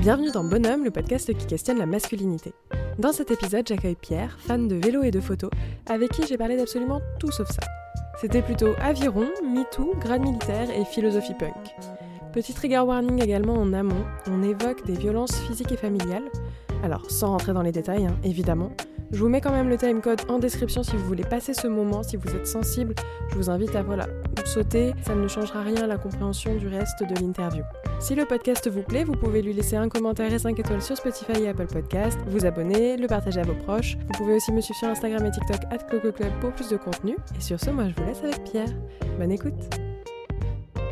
Bienvenue dans Bonhomme, le podcast qui questionne la masculinité. Dans cet épisode, j'accueille Pierre, fan de vélo et de photos, avec qui j'ai parlé d'absolument tout sauf ça. C'était plutôt aviron, MeToo, grade militaire et philosophie punk. Petit trigger warning également en amont, on évoque des violences physiques et familiales. Alors, sans rentrer dans les détails, hein, évidemment, je vous mets quand même le timecode en description si vous voulez passer ce moment, si vous êtes sensible. Je vous invite à voilà, sauter, ça ne changera rien à la compréhension du reste de l'interview. Si le podcast vous plaît, vous pouvez lui laisser un commentaire et 5 étoiles sur Spotify et Apple Podcast, vous abonner, le partager à vos proches. Vous pouvez aussi me suivre sur Instagram et TikTok at Club pour plus de contenu. Et sur ce, moi je vous laisse avec Pierre. Bonne écoute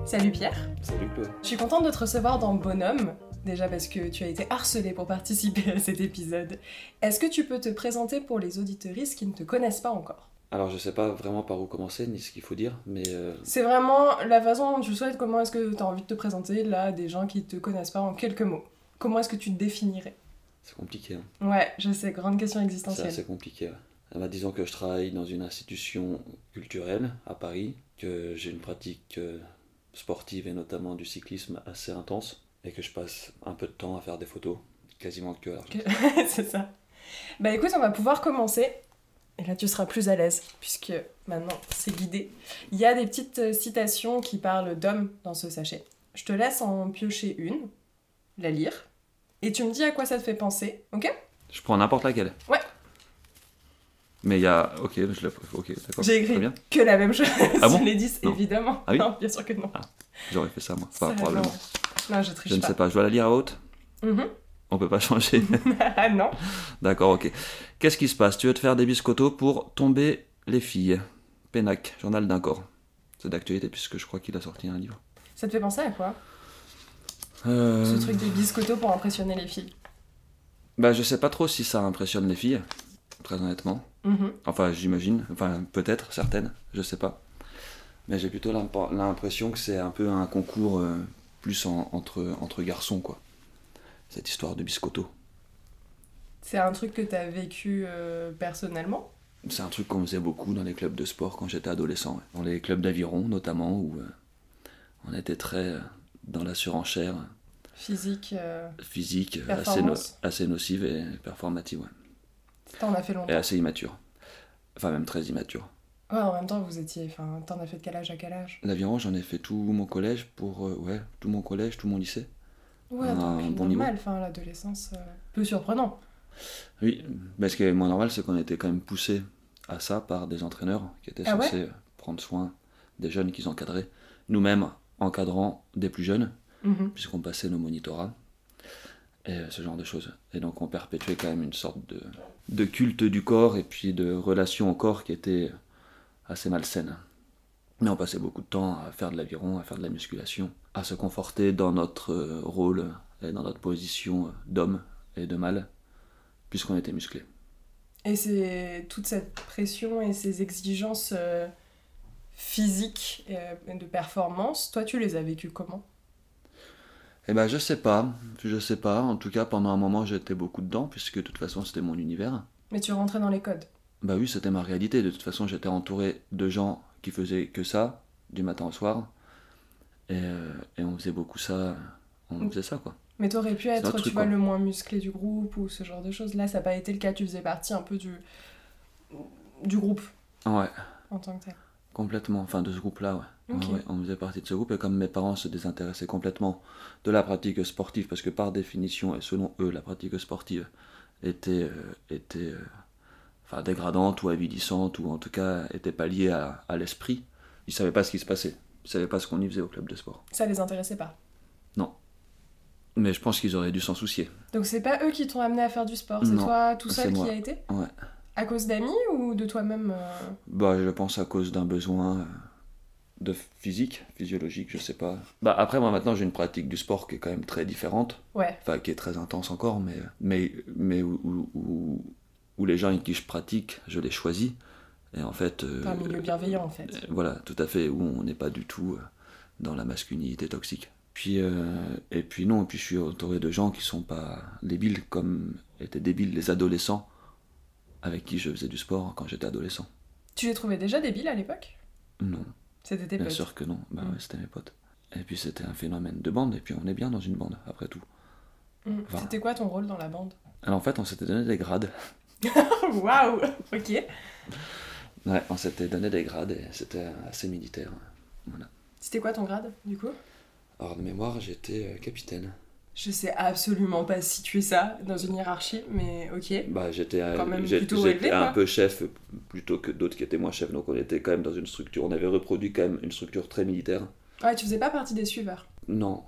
Salut Pierre Salut Chloé Je suis contente de te recevoir dans Bonhomme, déjà parce que tu as été harcelé pour participer à cet épisode. Est-ce que tu peux te présenter pour les auditeuristes qui ne te connaissent pas encore? Alors je sais pas vraiment par où commencer ni ce qu'il faut dire, mais... euh, C'est vraiment la façon dont tu souhaites, comment est-ce que tu as envie de te présenter là à des gens qui te connaissent pas en quelques mots Comment est-ce que tu te définirais? c'est compliqué, hein. Ouais, je sais, grande question c'est existentielle. assez compliqué. ouais. Eh ben, disons que je travaille dans une institution culturelle à Paris, que j'ai une pratique euh, sportive et notamment du cyclisme assez intense, et que je passe un peu de temps à faire des photos, quasiment que à l'argent. c'est ça. Bah écoute, on va pouvoir commencer. Et là, tu seras plus à l'aise, puisque maintenant, c'est guidé. Il y a des petites euh, citations qui parlent d'hommes dans ce sachet. Je te laisse en piocher une, la lire, et tu me dis à quoi ça te fait penser, ok? Je prends n'importe laquelle Ouais. Mais il y a... Ok, je l'ai... Ok, d'accord. J'ai écrit bien. que la même chose Ah bon? Sur les 10, Non. évidemment. Ah oui? Non, bien sûr que non. J'aurais fait ça, moi. Enfin, probablement. non. Je triche Je ne pas. sais pas, je dois la lire à haute? Mhm. On peut pas changer. ah non. D'accord, ok. Qu'est-ce qui se passe? Tu veux te faire des biscottos pour tomber les filles. Pénac, journal d'un corps. C'est d'actualité puisque je crois qu'il a sorti un livre. Ça te fait penser à quoi? Euh, Ce truc des biscottos pour impressionner les filles. Bah, je sais pas trop si ça impressionne les filles, très honnêtement. Mhm. Enfin, j'imagine. Enfin, peut-être, certaines, je sais pas. Mais j'ai plutôt l'imp- l'impression que c'est un peu un concours euh, plus en- entre, entre garçons, quoi. Cette histoire de biscotto. C'est un truc que t'as vécu euh, personnellement? C'est un truc qu'on faisait beaucoup dans les clubs de sport quand j'étais adolescent. ouais. Dans les clubs d'aviron, notamment, où euh, on était très euh, dans la surenchère Physique physique assez, no- assez nocive et performative, ouais. T'en as fait Et longtemps. assez immature. Enfin, même très immature. Ouais, en même temps, vous étiez. Enfin, t'en as fait de quel âge à quel âge? L'aviron, j'en ai fait tout mon collège pour. ouais, tout mon collège, tout mon lycée. Ouais, donc un bon normal, enfin, l'adolescence, euh, peu surprenant. Oui, mais ce qui est moins normal, c'est qu'on était quand même poussé à ça par des entraîneurs qui étaient Ah ouais censés prendre soin des jeunes qu'ils encadraient. Nous-mêmes, encadrant des plus jeunes, Mhm. puisqu'on passait nos monitorats et ce genre de choses. Et donc on perpétuait quand même une sorte de, de culte du corps et puis de relation au corps qui était assez malsaine. Mais on passait beaucoup de temps à faire de l'aviron, à faire de la musculation, à se conforter dans notre euh, rôle et dans notre position euh, d'homme et de mâle, puisqu'on était musclé. Et c'est toute cette pression et ces exigences euh, physiques et de performance, toi, tu les as vécues comment? Eh ben je sais pas, je sais pas. En tout cas pendant un moment j'étais beaucoup dedans, puisque de toute façon c'était mon univers. Mais tu rentrais dans les codes? Bah oui, c'était ma réalité. De toute façon, j'étais entouré de gens qui faisaient que ça, du matin au soir. Et, euh, et on faisait beaucoup ça. On faisait ça, quoi. Mais t'aurais pu être, tu truc, vois, quoi. le moins musclé du groupe ou ce genre de choses. Là, ça n'a pas été le cas, tu faisais partie un peu du, du groupe Ouais, en tant que tel. complètement. Enfin, de ce groupe-là, ouais, on faisait partie de ce groupe. Et comme mes parents se désintéressaient complètement de la pratique sportive, parce que par définition, et selon eux, la pratique sportive était, euh, était euh, enfin, dégradante ou avilissante, ou en tout cas était pas liée à, à l'esprit, ils savaient pas ce qui se passait. Ils savaient pas ce qu'on y faisait au club de sport. Ça les intéressait pas. Mais je pense qu'ils auraient dû s'en soucier. Donc c'est pas eux qui t'ont amené à faire du sport, c'est Non, toi tout seul qui a été Ouais. À cause d'amis ou de toi-même euh Bah, je pense à cause d'un besoin euh, de physique, physiologique, je sais pas. Bah, après, moi, maintenant, j'ai une pratique du sport qui est quand même très différente. Ouais, Enfin, qui est très intense encore, mais, mais, mais où, où- où- où les gens avec qui je pratique, je les choisis. Et en fait. euh, un milieu bienveillant en fait. euh, Voilà, tout à fait, où on n'est pas du tout euh, dans la masculinité toxique. Puis, euh, et puis non, et puis je suis entouré de gens qui sont pas débiles, comme étaient débiles les adolescents avec qui je faisais du sport quand j'étais adolescent. Tu les trouvais déjà débiles à l'époque? Non, C'était tes bien potes. sûr que non. Bah Mm. ouais, c'était mes potes. Et puis c'était un phénomène de bande, et puis on est bien dans une bande, après tout. Mm. C'était quoi ton rôle dans la bande? Alors en fait, on s'était donné des grades. Waouh Ok. Ouais, on s'était donné des grades et c'était assez militaire. C'était quoi ton grade, du coup? Alors de mémoire, j'étais euh, capitaine. Je sais absolument pas situer ça dans une hiérarchie, mais ok. Bah, j'étais Quand même plutôt élevé, un peu chef euh, plutôt que d'autres qui étaient moins chefs. Donc on était quand même dans une structure. On avait reproduit quand même une structure très militaire. Ouais, tu faisais pas partie des suiveurs. Non.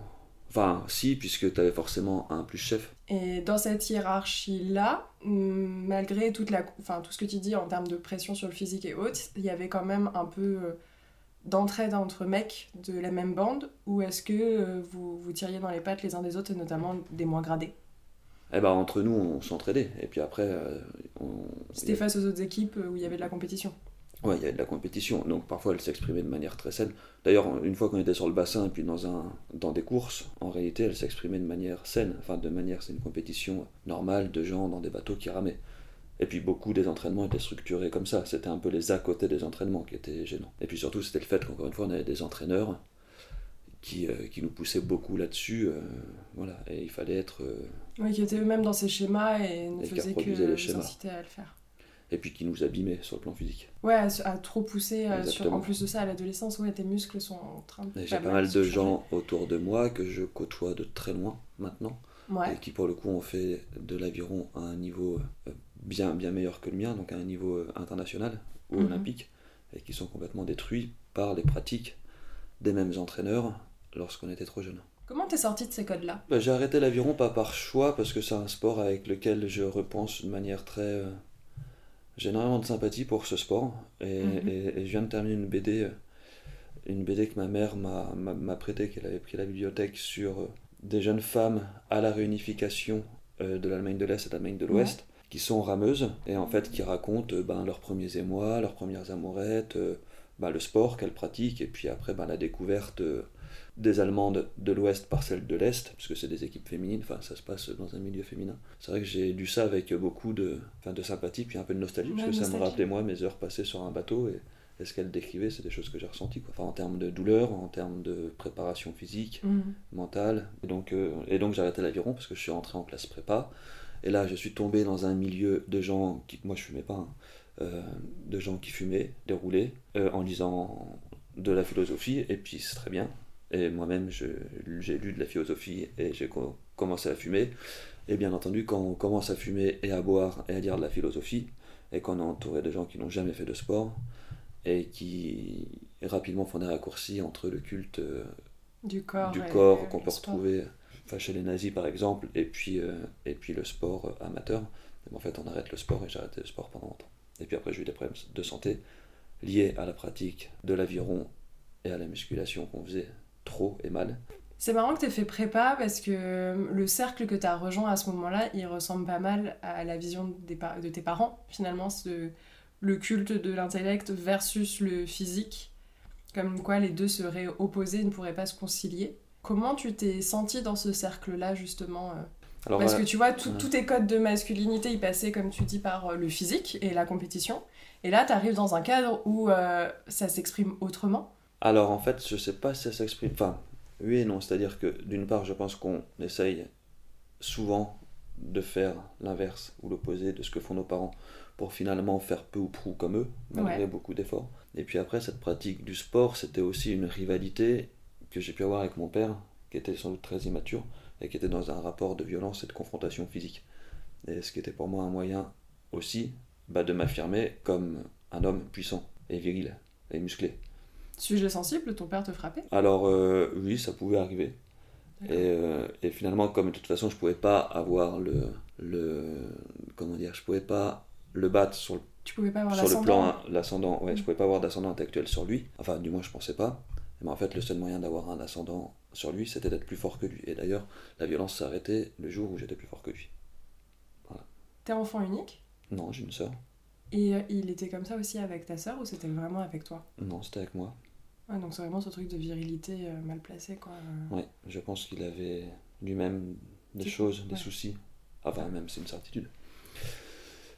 Enfin, si, puisque tu avais forcément un plus chef. Et dans cette hiérarchie-là, malgré toute la, enfin, tout ce que tu dis en termes de pression sur le physique et autres, il y avait quand même un peu euh, d'entraide entre mecs de la même bande, ou est-ce que euh, vous vous tiriez dans les pattes les uns des autres, et notamment des moins gradés? Eh ben, entre nous, on s'entraidait. Et puis après, euh, on... C'était face aux autres équipes où il y avait de la compétition. Ouais, il y avait de la compétition. Donc parfois, elle s'exprimait de manière très saine. D'ailleurs, une fois qu'on était sur le bassin et puis dans, un, dans des courses, en réalité, elle s'exprimait de manière saine. Enfin, de manière, c'est une compétition normale de gens dans des bateaux qui ramaient. Et puis beaucoup des entraînements étaient structurés comme ça. C'était un peu les à côté des entraînements qui étaient gênants. Et puis surtout, c'était le fait qu'encore une fois, on avait des entraîneurs qui, euh, qui nous poussaient beaucoup là-dessus. euh, voilà. Et il fallait être. euh, Oui, qui étaient eux-mêmes dans ces schémas et ne faisaient que les inciter à le faire. Et puis qui nous abîmaient sur le plan physique. Ouais, à, à trop pousser. euh, sur- en plus de ça, à l'adolescence, ouais, tes muscles sont en train de. J'ai pas mal de changer. gens autour de moi que je côtoie de très loin maintenant. Ouais. et qui pour le coup ont fait de l'aviron à un niveau euh, bien, bien meilleur que le mien, donc à un niveau euh, international ou Mhm. olympique, et qui sont complètement détruits par les pratiques des mêmes entraîneurs lorsqu'on était trop jeune. Comment t'es sorti de ces codes-là? Bah, J'ai arrêté l'aviron pas par choix, parce que c'est un sport avec lequel je repense de manière très... J'ai énormément de sympathie pour ce sport, et, Mhm. et- et je viens de terminer une BD, euh, une BD que ma mère m'a prêtée, qu'elle avait pris à la bibliothèque, sur euh, des jeunes femmes à la réunification euh, de l'Allemagne de l'Est et de l'Allemagne de l'Ouest, qui sont rameuses, et en fait qui racontent ben, leurs premiers émois, leurs premières amourettes, ben, le sport qu'elles pratiquent, et puis après ben, la découverte... des Allemandes de l'Ouest par celles de l'Est, parce que c'est des équipes féminines, enfin ça se passe dans un milieu féminin. C'est vrai que j'ai lu ça avec beaucoup de, enfin, de sympathie, puis un peu de nostalgie, parce Ouais, que ça me rappelait moi mes heures passées sur un bateau, et, et ce qu'elle décrivait, c'est des choses que j'ai ressenties, quoi. Enfin, en termes de douleur, en termes de préparation physique, Mhm. mentale. Et donc, euh, et donc j'ai arrêté l'aviron parce que je suis rentré en classe prépa. Et là, je suis tombé dans un milieu de gens qui, moi je fumais pas, hein, euh, de gens qui fumaient, déroulaient, euh, en lisant de la philosophie, et puis c'est très bien. Et moi-même, j'ai lu de la philosophie et j'ai co- commencé à fumer. Et bien entendu, quand on commence à fumer et à boire et à lire de la philosophie, et qu'on est entouré de gens qui n'ont jamais fait de sport, et qui rapidement font des raccourcis entre le culte euh, Du corps. du qu'on peut retrouver enfin, chez les nazis par exemple, et puis, euh, et puis le sport euh, amateur. Mais en fait, on arrête le sport et j'ai arrêté le sport pendant longtemps. Et puis après, j'ai eu des problèmes de santé liés à la pratique de l'aviron et à la musculation qu'on faisait et. C'est marrant que t'aies fait prépa parce que euh, le cercle que t'as rejoint à ce moment-là, il ressemble pas mal à la vision des de tes parents, finalement, ce- le culte de l'intellect versus le physique, comme quoi les deux seraient opposés, ne pourraient pas se concilier. Comment tu t'es senti dans ce cercle-là, justement euh Alors, Parce voilà. que tu vois, tout- tous tes codes de masculinité, ils passaient, comme tu dis, par euh, le physique et la compétition. Et là, t'arrives dans un cadre où euh, ça s'exprime autrement. Alors en fait, je sais pas si ça s'exprime. Enfin, oui et non. C'est-à-dire que d'une part, je pense qu'on essaye souvent de faire l'inverse ou l'opposé de ce que font nos parents pour finalement faire peu ou prou comme eux, malgré Ouais. beaucoup d'efforts. Et puis après, cette pratique du sport, c'était aussi une rivalité que j'ai pu avoir avec mon père, qui était sans doute très immature et qui était dans un rapport de violence et de confrontation physique. Et ce qui était pour moi un moyen aussi bah, de m'affirmer comme un homme puissant et viril et musclé. Suis-je sensible Ton père te frappait? Alors euh, oui, ça pouvait arriver. Et, euh, et finalement, comme de toute façon, je pouvais pas avoir le, le comment dire, je pouvais pas le battre sur le, Tu pouvais pas avoir sur le plan l'ascendant. Ouais, je Mm. pouvais pas avoir d'ascendant intellectuel sur lui. Enfin, du moins, je pensais pas. Mais en fait, le seul moyen d'avoir un ascendant sur lui, c'était d'être plus fort que lui. Et d'ailleurs, la violence s'est arrêtée le jour où j'étais plus fort que lui. T'es enfant unique? Non, j'ai une sœur. Et euh, il était comme ça aussi avec ta sœur ou c'était vraiment avec toi? Non, c'était avec moi. Ouais, donc c'est vraiment ce truc de virilité euh, mal placé quoi. Ouais, je pense qu'il avait lui-même des choses, des ouais. soucis. Enfin, même, c'est une certitude.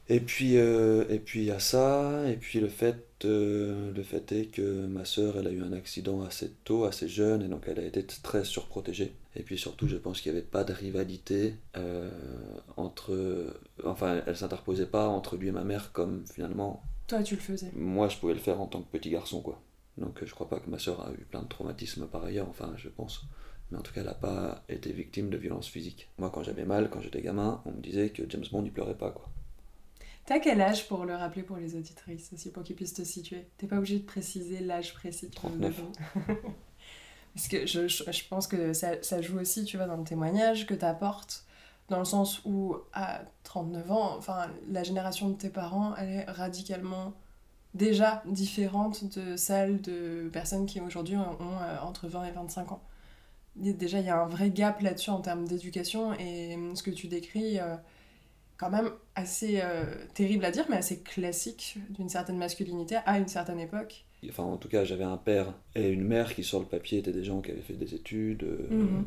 Et puis, euh, et puis il y a ça, et puis le fait, euh, le fait est que ma sœur, elle a eu un accident assez tôt, assez jeune, et donc elle a été très surprotégée. Et puis surtout, je pense qu'il n'y avait pas de rivalité euh, entre... Enfin, elle s'interposait pas entre lui et ma mère comme finalement... Toi, tu le faisais. Moi, je pouvais le faire en tant que petit garçon, quoi. Donc je crois pas que ma sœur a eu plein de traumatismes par ailleurs, enfin, je pense. Mais en tout cas, elle n'a pas été victime de violences physiques. Moi, quand j'avais mal, quand j'étais gamin, on me disait que James Bond, il pleurait pas, quoi. T'as quel âge pour le rappeler pour les auditrices aussi, pour qu'ils puissent te situer? T'es pas obligé de préciser l'âge précis. 39. Parce que je, je, je pense que ça, ça, joue aussi, tu vois, dans le témoignage que t'apportes, dans le sens où à 39 ans, enfin, la génération de tes parents, elle est radicalement déjà différente de celle de personnes qui aujourd'hui ont, ont euh, entre 20 et 25 ans. Déjà, il y a un vrai gap là-dessus en termes d'éducation et ce que tu décris... Euh, quand même assez euh, terrible à dire, mais assez classique d'une certaine masculinité à une certaine époque. Enfin, en tout cas, j'avais un père et une mère qui, sur le papier, étaient des gens qui avaient fait des études, euh, Mhm.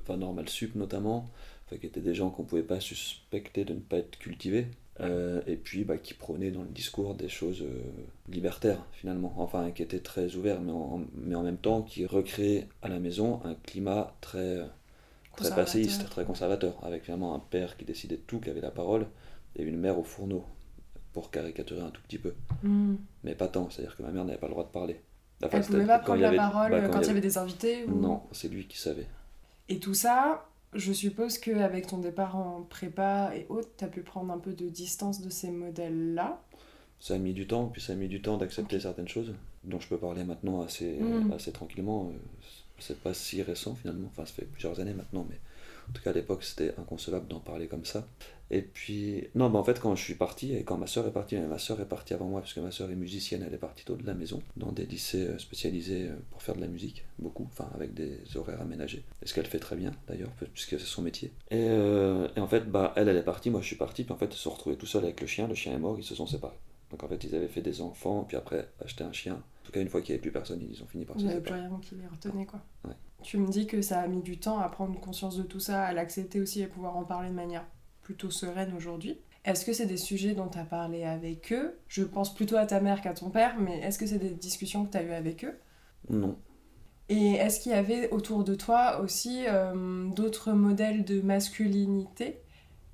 enfin, normal sup notamment, enfin, qui étaient des gens qu'on pouvait pas suspecter de ne pas être cultivés, euh, et puis bah, qui prônaient dans le discours des choses euh, libertaires, finalement, enfin, qui étaient très ouverts, mais en, mais en même temps qui recréaient à la maison un climat très très Conservateur. passéiste, très conservateur, avec finalement un père qui décidait de tout, qui avait la parole, et une mère au fourneau, pour caricaturer un tout petit peu. Mhm. Mais pas tant, c'est-à-dire que ma mère n'avait pas le droit de parler. Enfin, Elle pouvait pas prendre la avait- parole bah, euh, quand il y avait des invités ou... Non, c'est lui qui savait. Et tout ça, je suppose qu'avec ton départ en prépa et autres, t'as pu prendre un peu de distance de ces modèles-là. Ça a mis du temps, puis ça a mis du temps d'accepter certaines choses, dont je peux parler maintenant assez, Mm. assez tranquillement. euh, C'est pas si récent finalement, enfin ça fait plusieurs années maintenant, mais en tout cas à l'époque c'était inconcevable d'en parler comme ça. Et puis, non, bah en fait quand je suis parti, et quand ma soeur est partie, mais ma soeur est partie avant moi, parce que ma soeur est musicienne, elle est partie tôt de la maison, dans des lycées euh, spécialisés euh, pour faire de la musique, beaucoup, enfin avec des horaires aménagés. Et ce qu'elle fait très bien d'ailleurs, puisque c'est son métier. Et, euh, et en fait, bah, elle, elle est partie, moi je suis parti, puis en fait, ils se sont retrouvés tout seuls avec le chien, le chien est mort, ils se sont séparés. Donc en fait, ils avaient fait des enfants, puis après acheté un chien. En tout cas, une fois qu'il n'y avait plus personne, ils ont fini par Il se n'y avait plus séparer. rien qui les retenait, quoi. Ouais. Tu me dis que ça a mis du temps à prendre conscience de tout ça, à l'accepter aussi et pouvoir en parler de manière plutôt sereine aujourd'hui. Est-ce que c'est des sujets dont tu as parlé avec eux? Je pense plutôt à ta mère qu'à ton père, mais est-ce que c'est des discussions que tu as eues avec eux? Non. Et est-ce qu'il y avait autour de toi aussi euh, d'autres modèles de masculinité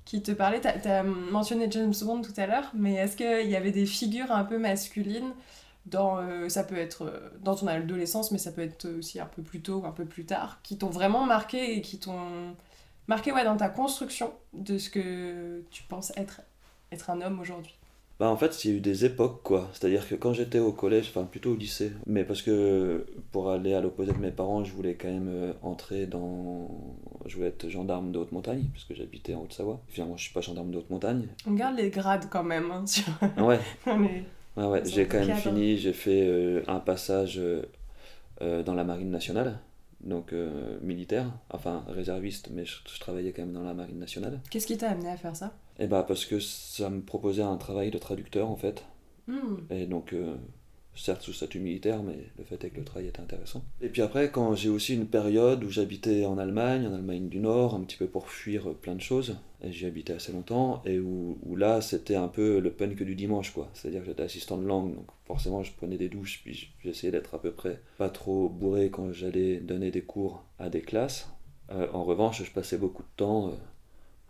qui te parlaient? Tu as mentionné James Bond tout à l'heure, mais est-ce qu'il y avait des figures un peu masculines dans, euh, ça peut être euh, dans ton adolescence, mais ça peut être aussi un peu plus tôt, un peu plus tard, qui t'ont vraiment marqué et qui t'ont marqué ouais, dans ta construction de ce que tu penses être, être un homme aujourd'hui Bah en fait, il y a eu des époques quoi. C'est-à-dire que quand j'étais au collège, enfin plutôt au lycée, mais parce que pour aller à l'opposé de mes parents, je voulais quand même euh, entrer dans. Je voulais être gendarme de haute montagne, puisque j'habitais en Haute-Savoie. Finalement, je suis pas gendarme de haute montagne. On garde les grades quand même. Hein, sur ouais, ouais, j'ai quand même fini, j'ai fait euh, un passage euh, euh, dans la marine nationale, donc euh, militaire, enfin réserviste, mais je, je travaillais quand même dans la marine nationale. Qu'est-ce qui t'a amené à faire ça? Et bah parce que ça me proposait un travail de traducteur en fait. Hmm. Et donc, certes sous statut militaire, mais le fait est que le travail était intéressant. Et puis après, quand j'ai aussi une période où j'habitais en Allemagne, en Allemagne du Nord, un petit peu pour fuir plein de choses, et j'y habitais assez longtemps, et où, où là, c'était un peu le punk du dimanche, quoi. C'est-à-dire que j'étais assistant de langue, donc forcément, je prenais des douches, puis j'essayais d'être à peu près pas trop bourré quand j'allais donner des cours à des classes. Euh, en revanche, je passais beaucoup de temps... euh,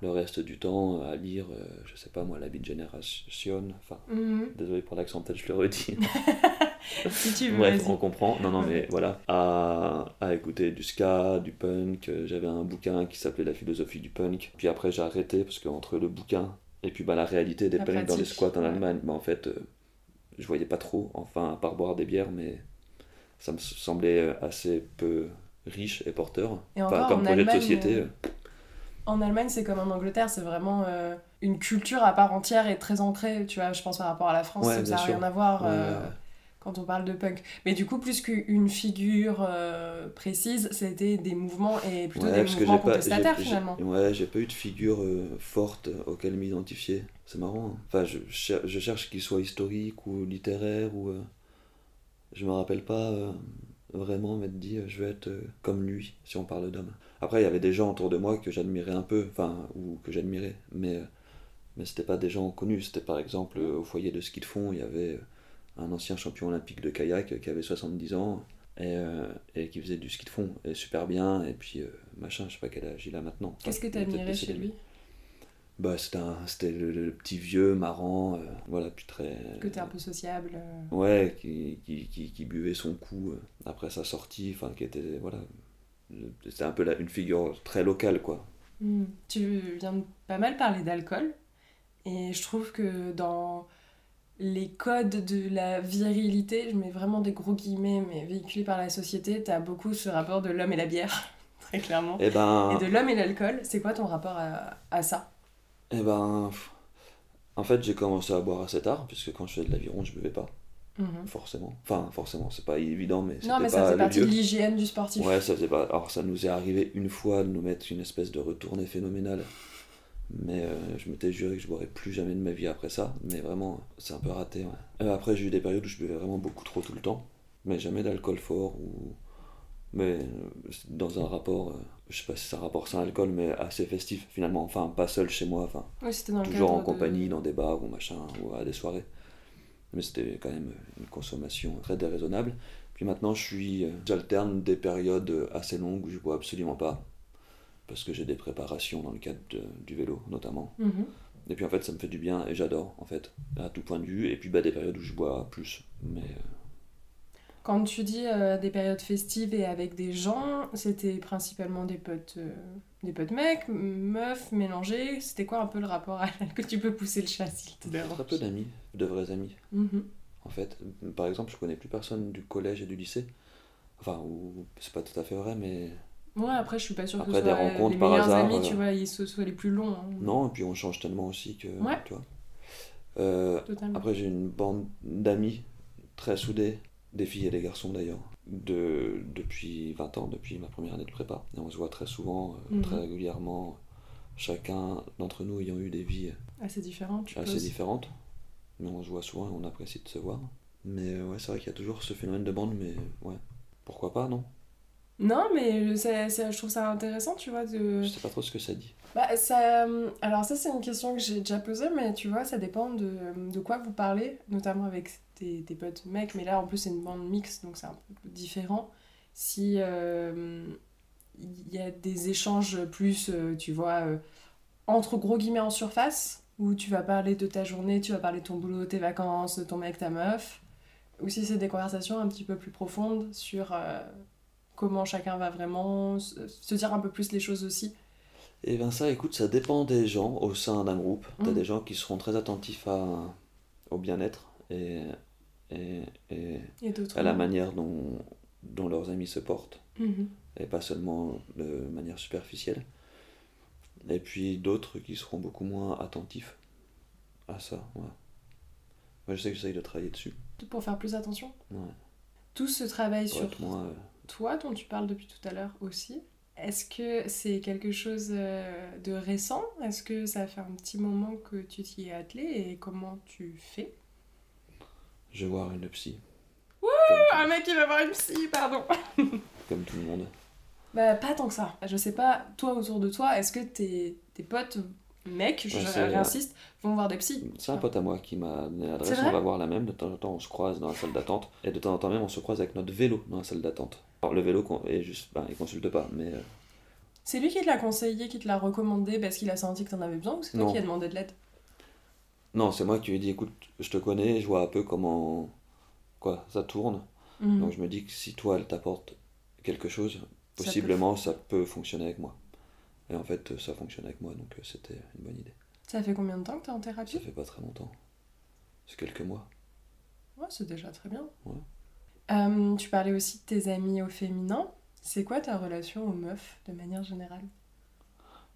le reste du temps à lire, euh, je sais pas moi, La Beat Generation, enfin, Mhm. Désolé pour l'accent, peut-être je le redis. Si tu veux, Bref, on comprend. Non, non, mais voilà. À, à écouter du ska, du punk. J'avais un bouquin qui s'appelait La philosophie du punk. Puis après, j'ai arrêté parce qu'entre le bouquin et puis bah, la réalité des La punks dans les squats en. Allemagne, bah, en fait, euh, je voyais pas trop. Enfin, à part boire des bières, mais ça me semblait euh, assez peu riche et porteur. Et Enfin, encore, comme en projet Allemagne, de société. euh, En Allemagne, c'est comme en Angleterre, c'est vraiment euh, une culture à part entière et très ancrée, tu vois, je pense par rapport à la France, Ouais, ça n'a rien à voir ouais, euh, quand on parle de punk. Mais du coup, plus qu'une figure euh, précise, c'était des mouvements et plutôt Ouais, des mouvements pas, contestataires j'ai- finalement. Ouais, j'ai pas eu de figure forte auquel m'identifier. C'est marrant. hein. Enfin, je, cher- je cherche qu'il soit historique ou littéraire ou. je me rappelle pas vraiment m'être dit euh, je vais être euh, comme lui si on parle d'homme. Après, il y avait des gens autour de moi que j'admirais un peu, enfin, ou que j'admirais, mais euh, Mais c'était pas des gens connus. C'était par exemple au foyer de ski de fond, il y avait un ancien champion olympique de kayak qui avait 70 ans et, et qui faisait du ski de fond et super bien. Et puis machin, je sais pas quel âge il a maintenant. Qu'est-ce que peut-être admiré chez lui? Bah, c'était le, le petit vieux marrant, euh, voilà, puis très. Côté un peu sociable. euh. Ouais, qui, qui, qui, qui buvait son coup euh, après sa sortie, enfin, qui était. Voilà. C'était un peu la- une figure très locale, quoi. Hmm. Tu viens de pas mal parler d'alcool. Et je trouve que dans les codes de la virilité, je mets vraiment des gros guillemets, mais véhiculés par la société, t'as beaucoup ce rapport de l'homme et la bière, très clairement. Et ben. Et de l'homme et l'alcool, c'est quoi ton rapport à, à ça? Eh ben, en fait, j'ai commencé à boire assez tard, puisque quand je faisais de l'aviron, je buvais pas, Mhm. forcément. Enfin, forcément, c'est pas évident, mais Non, mais ça pas faisait partie de l'hygiène du sportif. Ouais, ça faisait pas. Alors, ça nous est arrivé une fois de nous mettre une espèce de retournée phénoménale. Mais euh, je m'étais juré que je boirais plus jamais de ma vie après ça. Mais vraiment, c'est un peu raté. Ouais. Euh, après, j'ai eu des périodes où je buvais vraiment beaucoup trop tout le temps. Mais jamais d'alcool fort ou. Mais euh, dans un rapport, euh, je sais pas si c'est un rapport sans alcool, mais assez festif finalement. Enfin, pas seul chez moi. Enfin, dans toujours en de- compagnie, dans des bars ou machin, ou à des soirées. Mais c'était quand même une consommation très déraisonnable. Puis maintenant, je suis, euh, j'alterne des périodes assez longues où je bois absolument pas, parce que j'ai des préparations dans le cadre de- du vélo notamment. Mhm. Et puis en fait, ça me fait du bien et j'adore en fait, à tout point de vue. Et puis bah, des périodes où je bois plus. Mais Quand tu dis euh, des périodes festives et avec des gens, c'était principalement des potes, euh, des potes mecs, meufs, mélangés. C'était quoi un peu le rapport à l'alcool Tu peux pousser le chat s'il te dérange. très peu d'amis, de vrais amis. Mhm. En fait, par exemple, je connais plus personne du collège et du lycée. Enfin, c'est pas tout à fait vrai, mais Ouais, après, je suis pas sûre que Après, ce des soit rencontres les par meilleurs hasard, amis, euh, tu vois, ils se soient les plus longs. hein. non. Et puis on change tellement aussi que Ouais. tu vois. Euh. Après, j'ai une bande d'amis très soudés, des filles et des garçons d'ailleurs, de, depuis 20 ans, depuis ma première année de prépa. Et on se voit très souvent, euh, Mhm. très régulièrement, chacun d'entre nous ayant eu des vies Assez différent, tu assez poses. différentes. Mais on se voit souvent et on apprécie de se voir. Mais euh, ouais, c'est vrai qu'il y a toujours ce phénomène de bande, mais ouais, pourquoi pas, non? Non, mais je trouve ça intéressant, tu vois, de... Je sais pas trop ce que ça dit. Bah, ça, euh, alors ça c'est une question que j'ai déjà posée, mais tu vois, ça dépend de, de quoi vous parlez, notamment avec tes, tes potes mecs, mais là en plus c'est une bande mixte, donc c'est un peu différent. Si euh, il y a des échanges plus, euh, tu vois, euh, entre gros guillemets en surface, où tu vas parler de ta journée, tu vas parler de ton boulot, tes vacances, de ton mec, ta meuf, ou si c'est des conversations un petit peu plus profondes sur comment chacun va vraiment, se, dire un peu plus les choses aussi. Eh bien ça, écoute, ça dépend des gens au sein d'un groupe. T'as Mhm. des gens qui seront très attentifs à, au bien-être et, et, et Et d'autres à la manière dont, dont leurs amis se portent, Mhm. et pas seulement de manière superficielle. Et puis d'autres qui seront beaucoup moins attentifs à ça. Ouais. Moi, je sais que j'essaye de travailler dessus. Pour faire plus attention. Ouais. Tout ce travail Pour sur moins, euh, toi, dont tu parles depuis tout à l'heure aussi, est-ce que c'est quelque chose euh, de récent? Est-ce que ça fait un petit moment que tu t'y es attelé et comment tu fais? Je vais voir une psy. Ah, Un mec qui va voir une psy, pardon Comme tout le monde. Bah, pas tant que ça. Je sais pas, toi autour de toi, est-ce que tes, tes potes mecs, je Ouais, réinsiste, vont voir des psys? C'est un pote à moi qui m'a donné C'est l'adresse, vrai? on va voir la même, de temps en temps on se croise dans la salle d'attente, et de temps en temps même on se croise avec notre vélo dans la salle d'attente. Alors le vélo est juste, ben, il consulte pas, mais euh, C'est lui qui te l'a conseillé, qui te l'a recommandé parce qu'il a senti que t'en avais besoin ou c'est toi Non. qui a demandé de l'aide? Non, c'est moi qui lui ai dit écoute, je te connais, je vois un peu comment quoi ça tourne, Mhm. donc je me dis que si toi elle t'apporte quelque chose, Ça peut possiblement ça peut fonctionner avec moi. Et en fait ça fonctionne avec moi, donc euh, c'était une bonne idée. Ça fait combien de temps que t'es en Ça thérapie fait pas très longtemps, c'est quelques mois. Ouais, c'est déjà très bien. Ouais. Euh, tu parlais aussi de tes amis au féminin. C'est quoi ta relation aux meufs de manière générale?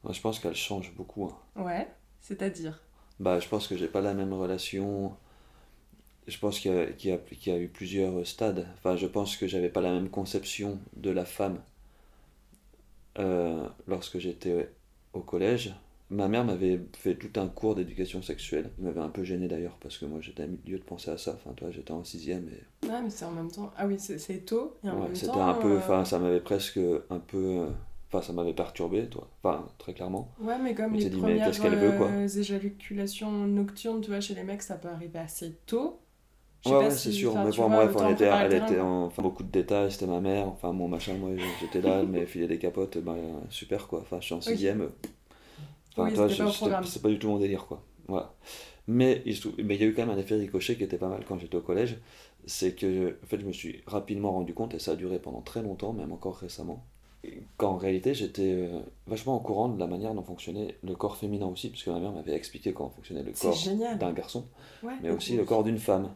Moi, je pense qu'elle change beaucoup. hein. Ouais, c'est-à-dire? Bah, je pense que j'ai pas la même relation. Je pense qu'il y, a- qu'il y a- qu'il y a eu plusieurs stades. Enfin, je pense que j'avais pas la même conception de la femme euh, lorsque j'étais au collège. Ma mère m'avait fait tout un cours d'éducation sexuelle. Il m'avait un peu gêné d'ailleurs parce que moi j'étais à milieu de penser à ça. Enfin, toi, j'étais en sixième et Ouais, mais c'est en même temps. Ah oui, c'est tôt. Et en ouais, même c'était temps, un peu. euh, Enfin, ça m'avait presque un peu. Enfin, ça m'avait perturbé, toi. Enfin, très clairement. Ouais, mais comme Mais les dit, mais premières qu'est-ce qu'elle veut, quoi euh, éjaculations nocturnes, tu vois, chez les mecs, ça peut arriver assez tôt. Je sais Ouais, ouais, si- c'est sûr. Mais pour moi, elle était, elle le était en enfin, beaucoup de détails. C'était ma mère. Enfin, mon machin, moi, j'étais là, elle m'a filé des capotes. Bah, super, quoi. Enfin, je suis en sixième. Enfin, Oui, toi, c'est pas du tout mon délire, quoi. Voilà. Mais il mais il y a eu quand même un effet ricochet qui était pas mal quand j'étais au collège. C'est que, en fait, je me suis rapidement rendu compte, et ça a duré pendant très longtemps, même encore récemment, qu'en réalité, j'étais euh, vachement au courant de la manière dont fonctionnait le corps féminin aussi, parce que ma mère m'avait expliqué comment fonctionnait le corps d'un garçon, Ouais, mais aussi le corps d'une femme,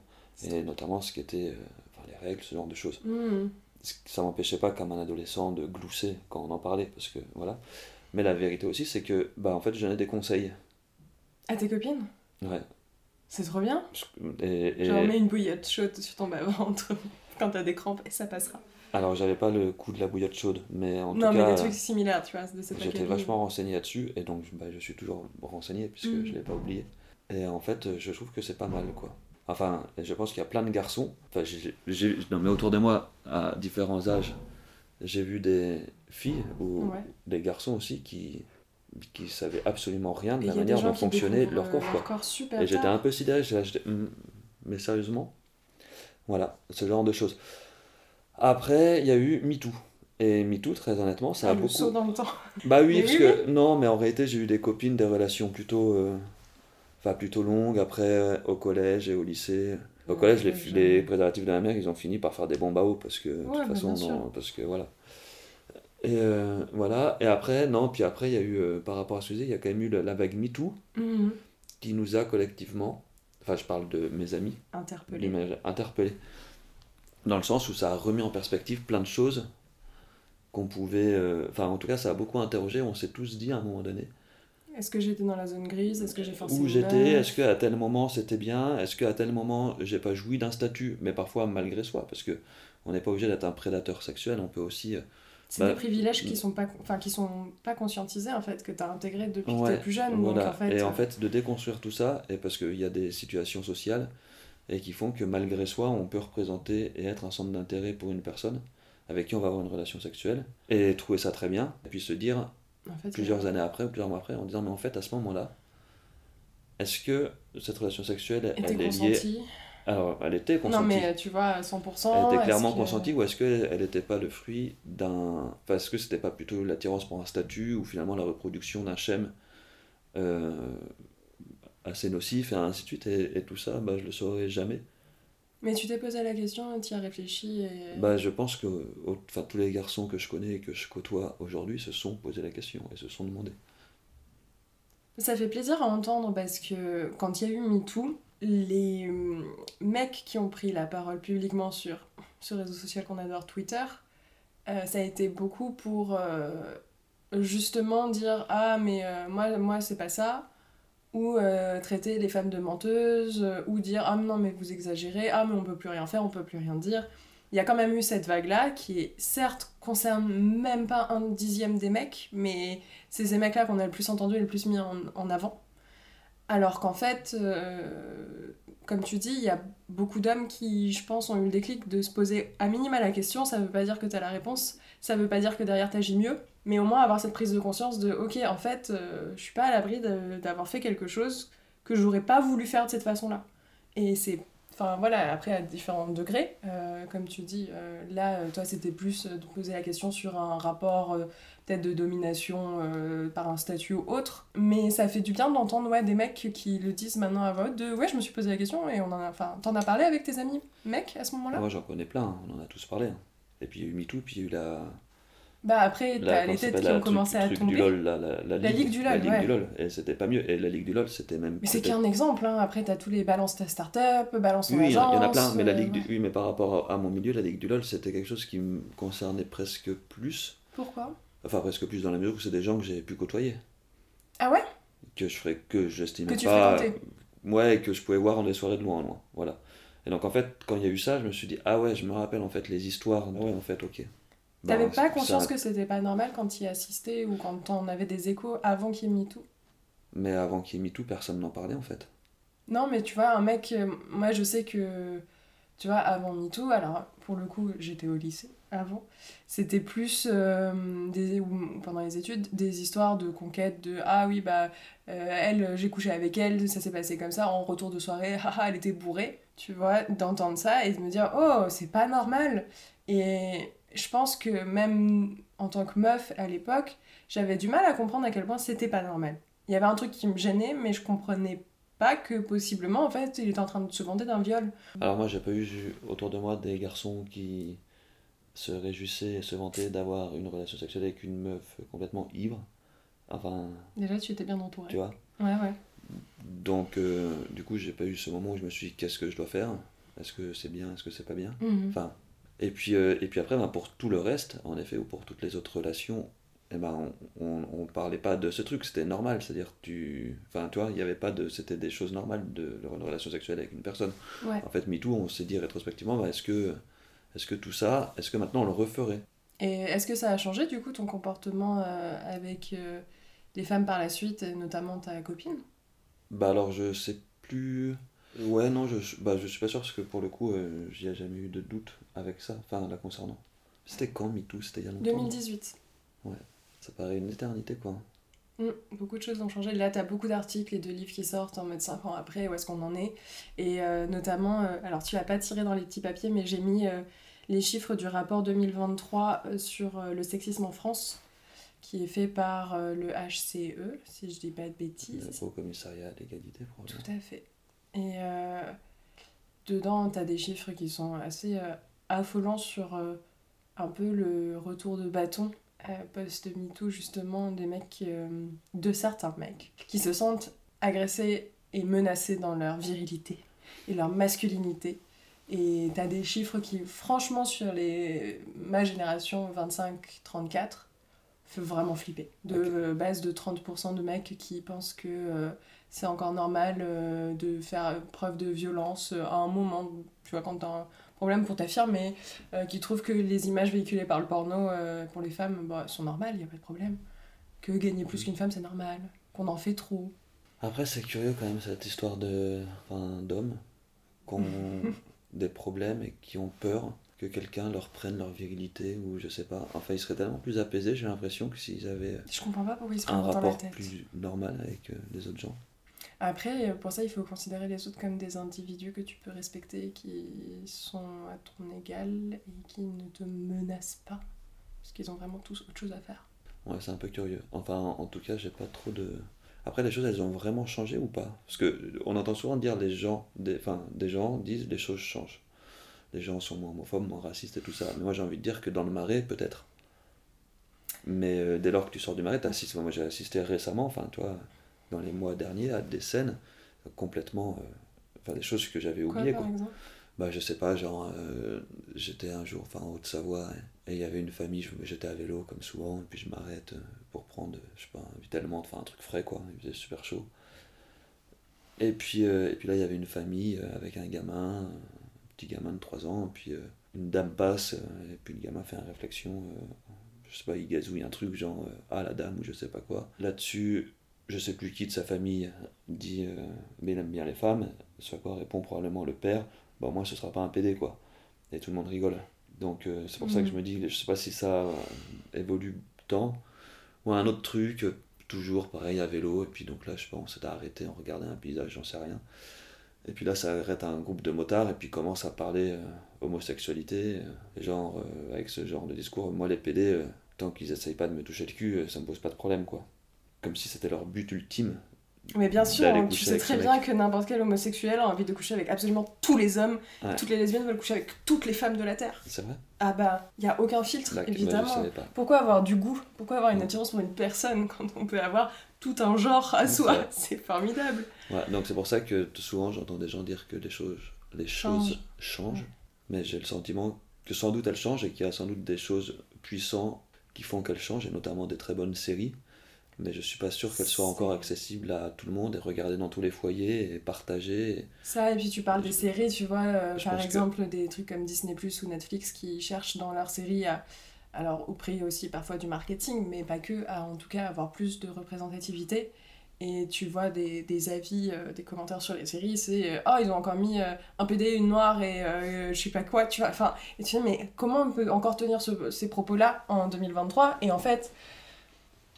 et notamment ce qui était euh, enfin, les règles, ce genre de choses. Hmm. Ça m'empêchait pas, comme un adolescent, de glousser quand on en parlait, parce que voilà. Mais la vérité aussi, c'est que, bah, en fait, je donnais des conseils. À tes copines? Ouais. C'est trop bien. Et, et- Genre, mets une bouillotte chaude sur ton bas-ventre quand t'as des crampes et ça passera. Alors, j'avais pas le coup de la bouillotte chaude, mais en non, tout mais cas, des trucs similaires, tu vois, de cette j'étais vachement renseigné là-dessus, et donc bah, je suis toujours renseigné, puisque Mhm. je l'ai pas oublié. Et en fait, je trouve que c'est pas mal, quoi. Enfin, je pense qu'il y a plein de garçons. Enfin, j'ai, non, mais autour de moi, à différents âges, j'ai vu des filles ou Ouais. des garçons aussi qui qui savaient absolument rien de Et la manière dont fonctionnait leur euh, corps, leur quoi. corps super Et j'étais un peu sidéré, Hum, mais sérieusement Voilà, ce genre de choses. Après, il y a eu MeToo. Et MeToo, très honnêtement, ça Ah, a le beaucoup. saut dans le temps. Bah oui, Mais parce oui, que non, mais en réalité, j'ai eu des copines, des relations plutôt, euh, enfin plutôt longues. Après, euh, au collège et au lycée. Au Ouais, collège, les, les préservatifs de la mère, ils ont fini par faire des bombes à eau parce que de Ouais, toute façon, non, parce que voilà. Et euh, voilà. Et après, non, puis après, il y a eu, euh, par rapport à ce il y a quand même eu la, la vague MeToo Mhm. qui nous a collectivement, enfin, je parle de mes amis, Interpellé. l'image interpellé. Dans le sens où ça a remis en perspective plein de choses qu'on pouvait. euh, Enfin, en tout cas, ça a beaucoup interrogé. On s'est tous dit à un moment donné Est-ce que j'étais dans la zone grise? Est-ce que j'ai forcé où j'étais, est-ce qu'à tel moment c'était bien, est-ce qu'à tel moment j'ai pas joui d'un statut, mais parfois malgré soi, parce que on n'est pas obligé d'être un prédateur sexuel, on peut aussi. euh, C'est bah, des privilèges qui sont pas, enfin, qui sont pas conscientisés en fait, que t'as intégré depuis que Ouais, t'es plus jeune. voilà. Donc en fait, et en euh, fait, de déconstruire tout ça, et parce qu'il y a des situations sociales et qui font que malgré soi, on peut représenter et être un centre d'intérêt pour une personne avec qui on va avoir une relation sexuelle, et trouver ça très bien, et puis se dire, en fait, plusieurs années après, ou plusieurs mois après, en disant, mais en fait, à ce moment-là, est-ce que cette relation sexuelle, était elle est liée... Alors, elle était consentie. Non mais tu vois, à 100%. Elle était clairement que- consentie ou est-ce qu'elle n'était pas le fruit d'un. Enfin, est-ce que c'était pas plutôt l'attirance pour un statut ou finalement la reproduction d'un schème euh, assez nocif et ainsi de suite et, et tout ça, bah, je le saurais jamais. Mais tu t'es posé la question, tu y as réfléchi et. Bah, je pense que enfin, tous les garçons que je connais et que je côtoie aujourd'hui se sont posé la question et se sont demandé. Ça fait plaisir à entendre parce que quand il y a eu MeToo, les euh, mecs qui ont pris la parole publiquement sur ce réseau social qu'on adore, Twitter, euh, ça a été beaucoup pour euh, justement dire Ah, mais euh, moi, moi c'est pas ça. Ou euh, traiter les femmes de menteuses, euh, ou dire Ah, non, mais vous exagérez, ah, mais on peut plus rien faire, on peut plus rien dire. Il y a quand même eu cette vague-là qui, certes, concerne même pas un dixième des mecs, mais c'est ces mecs-là qu'on a le plus entendu et le plus mis en, en avant. Alors qu'en fait, euh, comme tu dis, il y a beaucoup d'hommes qui, je pense, ont eu le déclic de se poser à minima la question. Ça veut pas dire que tu as la réponse, ça veut pas dire que derrière t'agis mieux, mais au moins avoir cette prise de conscience de ok, en fait, euh, je suis pas à l'abri d'avoir fait quelque chose que j'aurais pas voulu faire de cette façon-là. Et c'est. Enfin voilà, après à différents degrés, euh, comme tu dis, euh, là, toi c'était plus euh, de poser la question sur un rapport peut-être de domination euh, par un statut ou autre. Mais ça fait du bien d'entendre ouais, des mecs qui le disent maintenant à voix haute de ouais, je me suis posé la question et on en a. Enfin, t'en as parlé avec tes amis mecs à ce moment-là? Moi, j'en connais plein, hein, on en a tous parlé. hein. Et puis il y a eu MeToo, puis il y a eu la. Bah après, t'as les têtes qui ont commencé à tomber. LOL, la, la, la La Ligue du LOL, La Ligue ouais. du LOL. Et c'était pas mieux. Et la Ligue du LOL, c'était même. Mais c'est qu'un exemple, hein. après t'as tous les balance ta start-up, balance ton Oui, il y en a- il y en a agence, plein, mais la euh, Ligue du... ouais. oui, mais par rapport à mon milieu, la Ligue du LOL, c'était quelque chose qui me concernait presque plus. Pourquoi? Enfin, presque plus dans la mesure où c'est des gens que j'ai pu côtoyer. Ah ouais? Que je ferais, que j'estimais pas. fréquentais. Ouais, que je pouvais voir dans des soirées de loin en loin. Voilà. Et donc, en fait, quand il y a eu ça, je me suis dit, ah ouais, je me rappelle en fait les histoires. Ouais, en fait, ok. T'avais Bah, pas ça- conscience que c'était pas normal quand tu y assistais ou quand on avait des échos avant qu'il y ait MeToo Mais avant qu'il y ait mis tout, personne n'en parlait en fait. Non, mais tu vois, un mec, euh, moi je sais que, tu vois, avant MeToo, alors pour le coup, j'étais au lycée. Avant. C'était plus euh, des, pendant les études des histoires de conquête de ah oui bah euh, elle j'ai couché avec elle ça s'est passé comme ça en retour de soirée haha elle était bourrée tu vois d'entendre ça et de me dire oh c'est pas normal et je pense que même en tant que meuf à l'époque j'avais du mal à comprendre à quel point c'était pas normal. Il y avait un truc qui me gênait mais je comprenais pas que possiblement en fait il était en train de se vanter d'un viol. Alors moi j'ai pas eu autour de moi des garçons qui se réjouissaient et se vantaient d'avoir une relation sexuelle avec une meuf complètement ivre. Enfin, déjà tu étais bien entouré tu vois. ouais ouais Donc euh, du coup j'ai pas eu ce moment où je me suis dit qu'est-ce que je dois faire? Est-ce que c'est bien? Est-ce que c'est pas bien? Mhm. Enfin, et puis, euh, et puis après, ben, pour tout le reste, en effet, ou pour toutes les autres relations, eh ben, on, on, on parlait pas de ce truc, c'était normal. C'est-à-dire, tu. Enfin, toi, il y avait pas de. C'était des choses normales de de une relation sexuelle avec une personne. ouais En fait, MeToo, on s'est dit rétrospectivement, ben, est-ce que, est que tout ça, est-ce que maintenant on le referait? Et est-ce que ça a changé du coup ton comportement euh, avec euh, les femmes par la suite, et notamment ta copine? Bah alors, je sais plus. Ouais, non, je, bah, je suis pas sûr parce que pour le coup, euh, j'y ai jamais eu de doute avec ça, enfin, la concernant. C'était quand MeToo? C'était il y a longtemps 2018. Ça paraît une éternité, quoi. Mm, beaucoup de choses ont changé. Là, tu as beaucoup d'articles et de livres qui sortent en mode 5 ans après, où est-ce qu'on en est? Et euh, notamment, euh, alors tu vas pas tiré dans les petits papiers, mais j'ai mis les chiffres du rapport 2023 euh, sur euh, le sexisme en France, qui est fait par euh, le HCE, si je dis pas de bêtises. Le Haut Commissariat à l'égalité, probablement. Tout à fait. Et euh, dedans, tu as des chiffres qui sont assez euh, affolants sur euh, un peu le retour de bâton post-MeToo, justement, des mecs, de certains mecs, qui se sentent agressés et menacés dans leur virilité et leur masculinité. Et tu as des chiffres qui, franchement, sur les, ma génération 25-34, fait vraiment flipper. De base de 30% de mecs qui pensent que euh, c'est encore normal euh, de faire preuve de violence euh, à un moment, tu vois, quand t'as un problème pour t'affirmer, euh, qui trouvent que les images véhiculées par le porno pour les femmes bah, sont normales, il n'y a pas de problème. Que gagner plus qu'une femme, c'est normal. Qu'on en fait trop. Après, c'est curieux quand même cette histoire de, enfin, des problèmes et qui ont peur que quelqu'un leur prenne leur virilité ou je sais pas. Enfin, ils seraient tellement plus apaisés, j'ai l'impression, que s'ils avaient Je comprends pas pourquoi ils se un prennent dans la rapport tête. plus normal avec euh, les autres gens. Après, pour ça, il faut considérer les autres comme des individus que tu peux respecter, qui sont à ton égal et qui ne te menacent pas. Parce qu'ils ont vraiment tous autre chose à faire. Ouais, c'est un peu curieux. Enfin, en tout cas, j'ai pas trop de. Après, les choses, elles ont vraiment changé ou pas? Parce que on entend souvent dire les gens, des, enfin, des gens disent les choses changent. Les gens sont moins homophobes, moins racistes et tout ça. Mais moi, j'ai envie de dire que dans le marais, peut-être. Mais euh, dès lors que tu sors du marais, t'assistes. Moi, j'ai assisté récemment, enfin, toi, dans les mois derniers, à des scènes complètement. euh, Enfin, des choses que j'avais Quoi, oubliées, par quoi. exemple? Bah, je sais pas, genre, euh, j'étais un jour, enfin, en Haute-Savoie, et il y avait une famille, j'étais à vélo, comme souvent, et puis je m'arrête euh, pour prendre, je sais pas, un Vitalement, enfin, un truc frais, quoi, il faisait super chaud. Et puis, euh, et puis là, il y avait une famille euh, avec un gamin, un petit gamin de 3 ans, et puis une dame passe, et puis le gamin fait une réflexion, euh, je sais pas, il gazouille un truc, genre, ah, la dame, ou je sais pas quoi. Là-dessus, je sais plus qui de sa famille dit, mais il aime bien les femmes, soit quoi répond probablement le père, bah moi ce sera pas un PD quoi. Et tout le monde rigole. Donc euh, c'est pour ça que je Mhm. me dis, je sais pas si ça euh, évolue tant. Ou un autre truc, euh, toujours pareil à vélo, et puis donc là je sais pas, on s'était arrêté, on regardait un paysage, j'en sais rien. Et puis là ça arrête un groupe de motards et puis commence à parler euh, homosexualité, genre avec ce genre de discours, moi les PD, tant qu'ils essayent pas de me toucher le cul, ça me pose pas de problème quoi. Comme si c'était leur but ultime. Mais bien sûr, D'aller tu sais très bien mec. que n'importe quel homosexuel a envie de coucher avec absolument tous les hommes. Ouais. Toutes les lesbiennes veulent coucher avec toutes les femmes de la Terre. C'est vrai? Ah bah, il y a aucun filtre, je évidemment. Pourquoi avoir du goût? Pourquoi avoir une attirance pour une personne quand on peut avoir tout un genre à soi? C'est formidable. Ouais, donc c'est pour ça que souvent j'entends des gens dire que les choses, les Change. choses changent, Ouais. mais j'ai le sentiment que sans doute elles changent et qu'il y a sans doute des choses puissantes qui font qu'elles changent, et notamment des très bonnes séries. Mais je suis pas sûr qu'elles soient encore accessibles à tout le monde et regardées dans tous les foyers et partagées. et- Ça, et puis tu parles des séries, tu vois, euh, par que- exemple, des trucs comme Disney Plus ou Netflix qui cherchent dans leurs séries à. Alors, au prix aussi parfois du marketing, mais pas que, à en tout cas avoir plus de représentativité. et tu vois des, des avis, euh, des commentaires sur les séries, c'est oh ils ont encore mis euh, un PD, une noire et euh, je sais pas quoi, tu vois. Enfin, et tu dis mais comment on peut encore tenir ce- ces propos-là en 2023 Et en fait,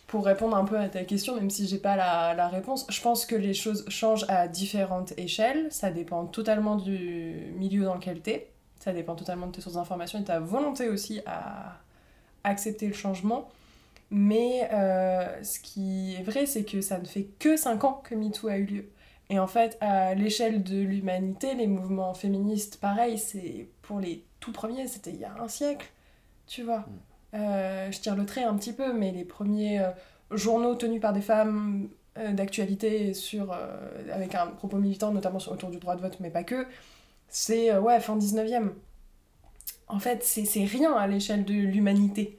pour répondre un peu à ta question, même si j'ai pas la, la réponse, je pense que les choses changent à différentes échelles. Ça dépend totalement du milieu dans lequel t'es. Ça dépend totalement de tes sources d'information et ta volonté aussi à accepter le changement. Mais euh, ce qui est vrai, c'est que ça ne fait que 5 ans que MeToo a eu lieu. Et en fait, à l'échelle de l'humanité, les mouvements féministes, pareil, c'est pour les tout premiers, c'était il y a un siècle, tu vois. Euh, je tire le trait un petit peu, mais les premiers euh, journaux tenus par des femmes euh, d'actualité sur avec un propos militant, notamment sur, autour du droit de vote, mais pas que, c'est ouais, fin 19e. En fait, c'est rien à l'échelle de l'humanité.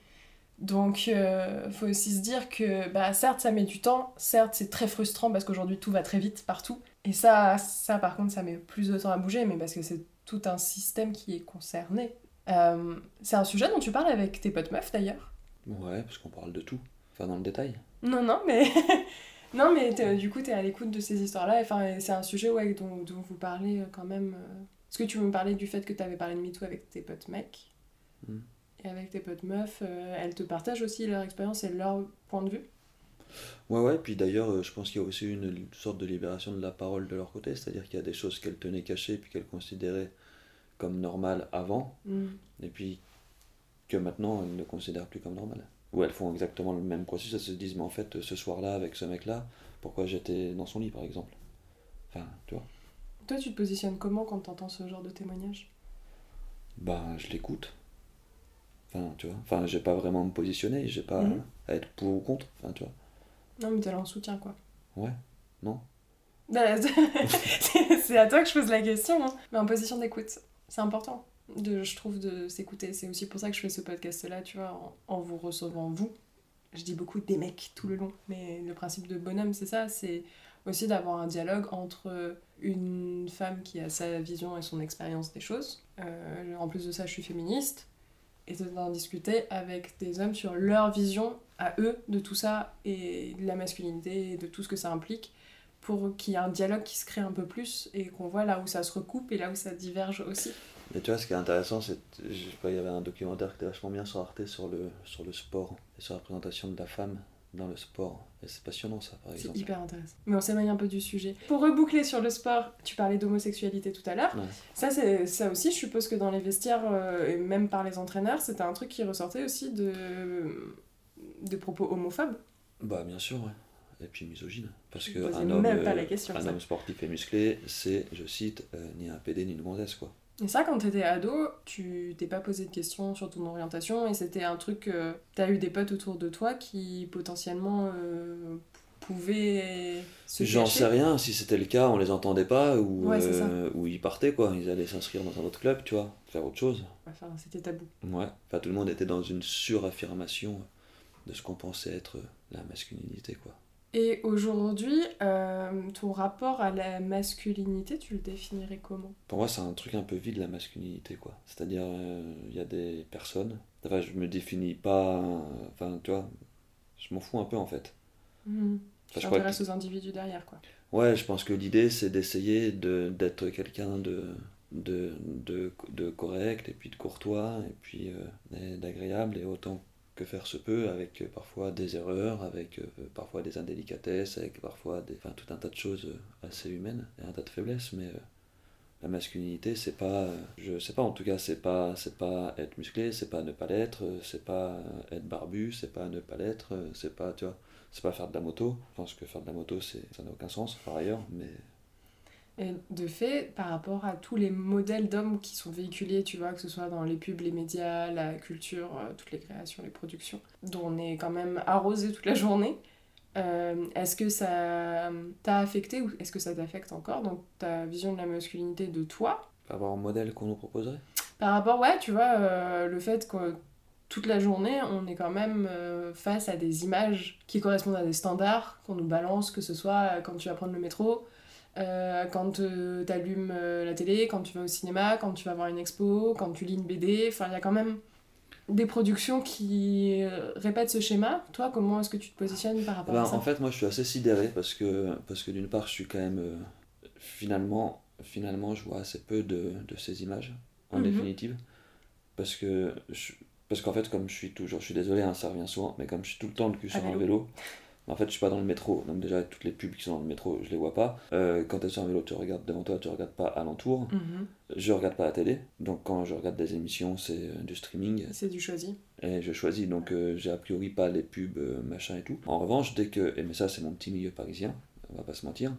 Donc, euh, faut aussi se dire que, bah, certes, ça met du temps, certes, c'est très frustrant parce qu'aujourd'hui tout va très vite partout. Et ça, ça, par contre, ça met plus de temps à bouger, mais parce que c'est tout un système qui est concerné. Euh, c'est un sujet dont tu parles avec tes potes meufs d'ailleurs. Ouais, parce qu'on parle de tout. Enfin, dans le détail. Non, non, mais. non, mais du coup, t'es à l'écoute de ces histoires-là. Enfin, et c'est un sujet ouais, dont, dont vous parlez euh, quand même. euh. Est-ce que tu veux me parler du fait que t'avais parlé de MeToo avec tes potes mecs Mm. Et avec tes potes meufs, euh, elles te partagent aussi leur expérience et leur point de vue? Ouais, ouais, puis d'ailleurs, euh, je pense qu'il y a aussi une sorte de libération de la parole de leur côté, c'est-à-dire qu'il y a des choses qu'elles tenaient cachées puis qu'elles considéraient comme normales avant, Mm. et puis que maintenant elles ne considèrent plus comme normales. Ou elles font exactement le même processus, elles se disent, mais en fait, ce soir-là, avec ce mec-là, pourquoi j'étais dans son lit, par exemple? Enfin, tu vois Toi, tu te positionnes comment quand t'entends ce genre de témoignage? Bah, je l'écoute. Enfin, tu vois Enfin, j'ai pas vraiment à me positionner, j'ai pas Mhm. à être pour ou contre, enfin, tu vois Non, mais t'es là en soutien, quoi. Ouais, non Bah, c'est c'est à toi que je pose la question, hein. mais en position d'écoute. C'est important, de, je trouve, de s'écouter. C'est aussi pour ça que je fais ce podcast-là, tu vois, en, vous recevant vous. Je dis beaucoup des mecs tout le long, mais le principe de bonhomme, c'est ça, c'est aussi d'avoir un dialogue entre une femme qui a sa vision et son expérience des choses. Euh, en plus de ça, je suis féministe. Et d'en discuter avec des hommes sur leur vision à eux de tout ça et de la masculinité et de tout ce que ça implique pour qu'il y ait un dialogue qui se crée un peu plus et qu'on voit là où ça se recoupe et là où ça diverge aussi. Mais tu vois, ce qui est intéressant, c'est. Il y avait un documentaire qui était vachement bien sur Arte sur le, sur le sport et sur la représentation de la femme dans le sport. Et c'est passionnant, ça, par C'est exemple. hyper intéressant. Mais on s'éloigne un peu du sujet. Pour reboucler sur le sport, tu parlais d'homosexualité tout à l'heure. Ouais. Ça, c'est ça aussi, je suppose que dans les vestiaires, euh, et même par les entraîneurs, c'était un truc qui ressortait aussi de, de propos homophobes. Bah, bien sûr, ouais. Et puis misogyne. Parce Je que posais un homme, même pas euh, la question, un ça. homme sportif et musclé, c'est, je cite, euh, ni un PD ni une gonzesse, quoi. Et ça, quand t'étais ado, tu t'es pas posé de questions sur ton orientation et c'était un truc. euh, T'as eu des potes autour de toi qui potentiellement euh, pouvaient se J'en sais rien, si c'était le cas, on les entendait pas, ou, Ouais, ou ils partaient, quoi. Ils allaient s'inscrire dans un autre club, tu vois, faire autre chose. Enfin, c'était tabou. Ouais. Enfin, tout le monde était dans une suraffirmation de ce qu'on pensait être la masculinité, quoi. Et aujourd'hui, euh, ton rapport à la masculinité, tu le définirais comment? Pour moi, c'est un truc un peu vide, la masculinité, quoi. C'est-à-dire, euh, il y a des personnes. Enfin, je me définis pas. Enfin, tu vois, je m'en fous un peu, en fait. Mhm. Enfin, je t'intéresses aux individus derrière, quoi. Ouais, je pense que l'idée, c'est d'essayer de, d'être quelqu'un de, de, de, correct, et puis de courtois, et puis euh, d'agréable, et autant que faire se peut, avec euh, parfois des erreurs, avec euh, parfois des indélicatesses, avec parfois des, tout un tas de choses euh, assez humaines, et un tas de faiblesses, mais la masculinité, c'est pas, je sais pas, en tout cas, c'est pas, c'est pas être musclé, c'est pas ne pas l'être, c'est pas être barbu, c'est pas ne pas l'être, c'est pas, tu vois, c'est pas faire de la moto. Je pense que faire de la moto, c'est, ça n'a aucun sens par ailleurs, mais Et de fait, par rapport à tous les modèles d'hommes qui sont véhiculés, tu vois, que ce soit dans les pubs, les médias, la culture, euh, toutes les créations, les productions, dont on est quand même arrosé toute la journée, euh, est-ce que ça t'a affecté ou est-ce que ça t'affecte encore dans ta vision de la masculinité de toi? Pas avoir un modèle qu'on nous proposerait? Par rapport, ouais, tu vois, euh, le fait que toute la journée, on est quand même euh, face à des images qui correspondent à des standards qu'on nous balance, que ce soit quand tu vas prendre le métro, euh, quand tu allumes la télé, quand tu vas au cinéma, quand tu vas voir une expo, quand tu lis une BD. Enfin, il y a quand même des productions qui euh, répètent ce schéma. Toi, comment est-ce que tu te positionnes par rapport Ben, à ça? en fait, moi, je suis assez sidéré parce que, parce que d'une part, je suis quand même. euh, finalement, finalement, je vois assez peu de, de ces images, en Mhm. définitive. Parce que. je- parce qu'en fait, comme je suis toujours. Je suis désolé, hein, ça revient souvent, mais comme je suis tout le temps le cul sur un vélo. En fait, je suis pas dans le métro, donc déjà toutes les pubs qui sont dans le métro, je les vois pas. Euh, quand tu es sur un vélo, tu regardes devant toi, tu regardes pas alentour. Mhm. Je regarde pas la télé, donc quand je regarde des émissions, c'est euh, du streaming. C'est du choisi. Et je choisis, donc euh, j'ai a priori pas les pubs, euh, machin et tout. En revanche, dès que, et mais ça c'est mon petit milieu parisien, on va pas se mentir,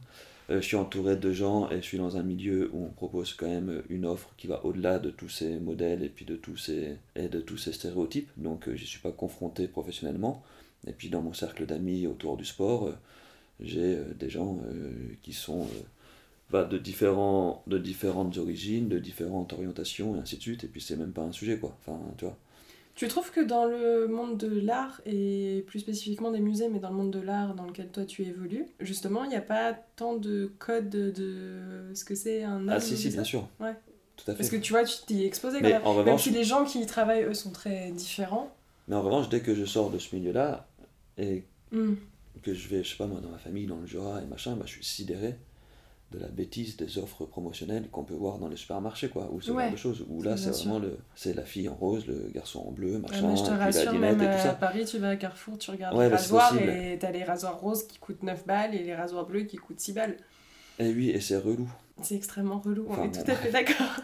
euh, je suis entouré de gens et je suis dans un milieu où on propose quand même une offre qui va au-delà de tous ces modèles et puis de tous ces, et de tous ces stéréotypes. Donc euh, j'y suis pas confronté professionnellement. Et puis dans mon cercle d'amis autour du sport, euh, j'ai euh, des gens euh, qui sont bah, de, différents, de différentes origines, de différentes orientations et ainsi de suite. Et puis c'est même pas un sujet quoi. Enfin, tu vois. Tu trouves que dans le monde de l'art, et plus spécifiquement des musées, mais dans le monde de l'art dans lequel toi tu évolues, justement, il n'y a pas tant de codes de ce que c'est un homme Ah si, si, bien sûr. Ouais. Tout à fait. Parce que tu vois, tu t'y es exposé quand même. en Même revanche, si les gens qui y travaillent, eux, sont très différents. mais en revanche, dès que je sors de ce milieu-là et Hmm. que je vais, je sais pas moi, dans ma famille, dans le Jura et machin, bah, je suis sidéré de la bêtise des offres promotionnelles qu'on peut voir dans les supermarchés, quoi, ou ce Ouais, genre de choses, où là c'est vraiment le, c'est la fille en rose, le garçon en bleu, Ouais, machin, mais je te la rassure, dinette même et tout à ça. Paris, tu vas à Carrefour, tu regardes Ouais, les bah, rasoirs et t'as les rasoirs roses qui coûtent 9 balles et les rasoirs bleus qui coûtent 6 balles. Et oui, et c'est relou. C'est extrêmement relou, on est bon, tout à fait d'accord.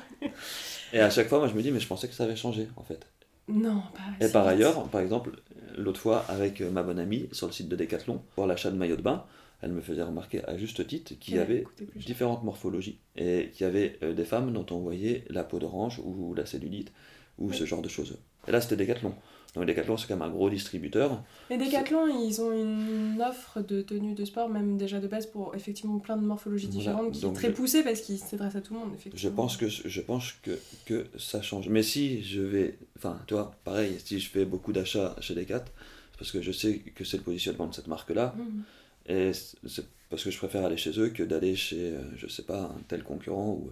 Et à chaque fois, moi je me dis, mais je pensais que ça avait changé, en fait. Non, pas Et par ailleurs, par exemple, l'autre fois, avec euh, ma bonne amie, sur le site de Decathlon, pour l'achat de maillots de bain, elle me faisait remarquer à juste titre qu'il y avait différentes morphologies et qu'il y avait euh, des femmes dont on voyait la peau d'orange ou la cellulite ou ce genre de choses. Et là, c'était Decathlon. Donc Decathlon, c'est quand même un gros distributeur. Mais Decathlon, ils ont une offre de tenue de sport, même déjà de base, pour effectivement plein de morphologies Voilà, différentes, qui est très je- poussée parce qu'ils s'adressent à tout le monde, Je effectivement. pense que je pense que, que ça change. Mais si je vais, enfin, tu vois, pareil, si je fais beaucoup d'achats chez Decat, c'est parce que je sais que c'est le positionnement de cette marque-là, Mhm. et c'est parce que je préfère aller chez eux que d'aller chez, euh, je sais pas, un tel concurrent ou,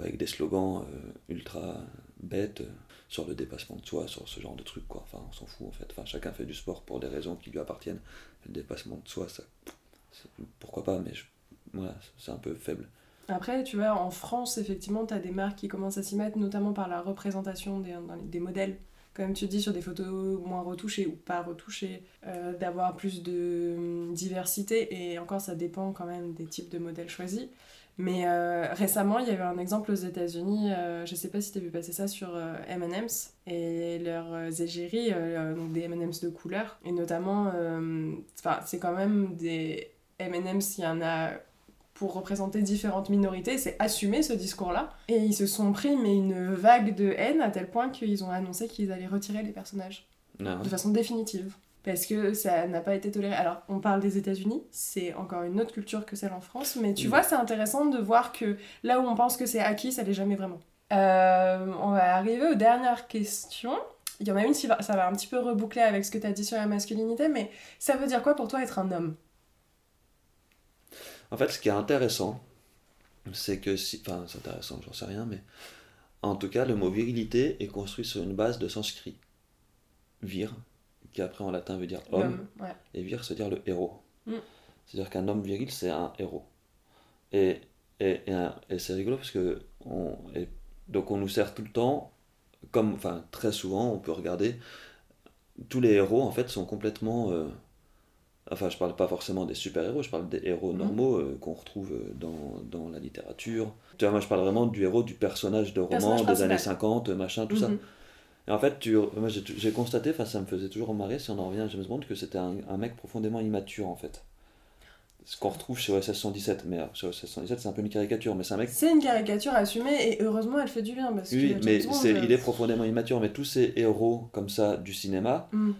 avec des slogans euh, ultra bêtes sur le dépassement de soi, sur ce genre de trucs, quoi. Enfin, on s'en fout en fait. Enfin, chacun fait du sport pour des raisons qui lui appartiennent. Le dépassement de soi, ça, pourquoi pas, mais je- voilà, c'est un peu faible. Après, tu vois, en France, effectivement, tu as des marques qui commencent à s'y mettre, notamment par la représentation des, des modèles. Comme tu dis, sur des photos moins retouchées ou pas retouchées, euh, d'avoir plus de hum, diversité. Et encore, ça dépend quand même des types de modèles choisis. Mais euh, récemment, il y avait un exemple aux États-Unis, euh, je sais pas si tu as vu passer ça sur euh, M&M's et leurs euh, égéries, donc des M&M's de couleur. Et notamment, c'est quand même des M&M's, il y en a pour représenter différentes minorités, c'est assumer ce discours-là. Et ils se sont pris mais une vague de haine à tel point qu'ils ont annoncé qu'ils allaient retirer les personnages Non, de façon définitive. Parce que ça n'a pas été toléré. Alors, on parle des États-Unis, c'est encore une autre culture que celle en France, mais tu Oui. vois, c'est intéressant de voir que là où on pense que c'est acquis, ça l'est jamais vraiment. Euh, on va arriver aux dernières questions. Il y en a une, qui va- ça va un petit peu reboucler avec ce que tu as dit sur la masculinité, mais ça veut dire quoi pour toi être un homme? En fait, ce qui est intéressant, c'est que si. Enfin, c'est intéressant, j'en sais rien, mais. En tout cas, le mot virilité est construit sur une base de sanskrit. Vir, qui après en latin veut dire homme, ouais. et vir, c'est dire le héros. Mm. C'est-à-dire qu'un homme viril, c'est un héros. Et, et, et, c'est rigolo parce que. On, et donc, on nous sert tout le temps, comme. Enfin, très souvent, on peut regarder. Tous les héros, en fait, sont complètement. euh, Enfin, je parle pas forcément des super-héros, je parle des héros Mhm. normaux euh, qu'on retrouve euh, dans, dans la littérature. Tu vois, moi, je parle vraiment du héros, du personnage de roman Personnage des années 50, machin, tout ça. Mhm. Et en fait, tu, moi, j'ai constaté, enfin, ça me faisait toujours marrer, si on en revient à James Bond, que c'était un, un mec profondément immature, en fait. Ce qu'on retrouve chez OSS 117, mais alors, chez OSS 117, c'est un peu une caricature, mais c'est un mec C'est une caricature assumée et heureusement elle fait du bien parce oui, que mais Bond, c'est, euh, il est profondément immature. Mais tous ces héros comme ça du cinéma mm,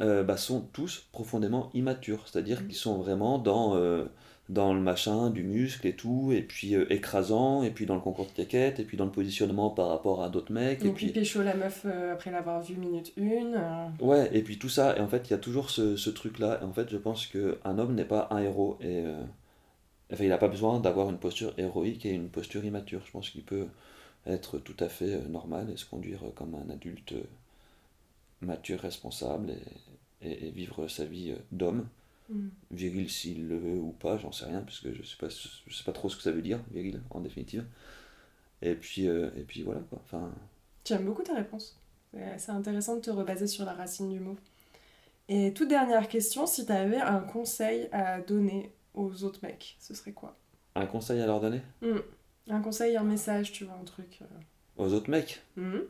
euh, bah, sont tous profondément immatures. C'est-à-dire Mm. qu'ils sont vraiment dans, euh, dans le machin, du muscle et tout, et puis euh, écrasant, et puis dans le concours de caquette, et puis dans le positionnement par rapport à d'autres mecs. Et il puis, pécho la meuf euh, après l'avoir vue minute une. ouais, et puis tout ça. Et en fait, il y a toujours ce, ce truc-là. Et en fait, je pense qu'un homme n'est pas un héros. Et, enfin, il n'a pas besoin d'avoir une posture héroïque et une posture immature. Je pense qu'il peut être tout à fait normal et se conduire comme un adulte mature, responsable et, et- et vivre sa vie euh, d'homme. Mm. Viril s'il le veut ou pas, j'en sais rien, puisque je sais pas, je sais pas trop ce que ça veut dire, viril, en définitive. Et puis, euh, et puis voilà, quoi. Enfin, J'aime beaucoup ta réponse. C'est intéressant de te rebaser sur la racine du mot. Et toute dernière question, si tu avais un conseil à donner aux autres mecs, ce serait quoi? Un conseil à leur donner? Un conseil, un message, tu vois, un truc. euh. Aux autres mecs? Mhm.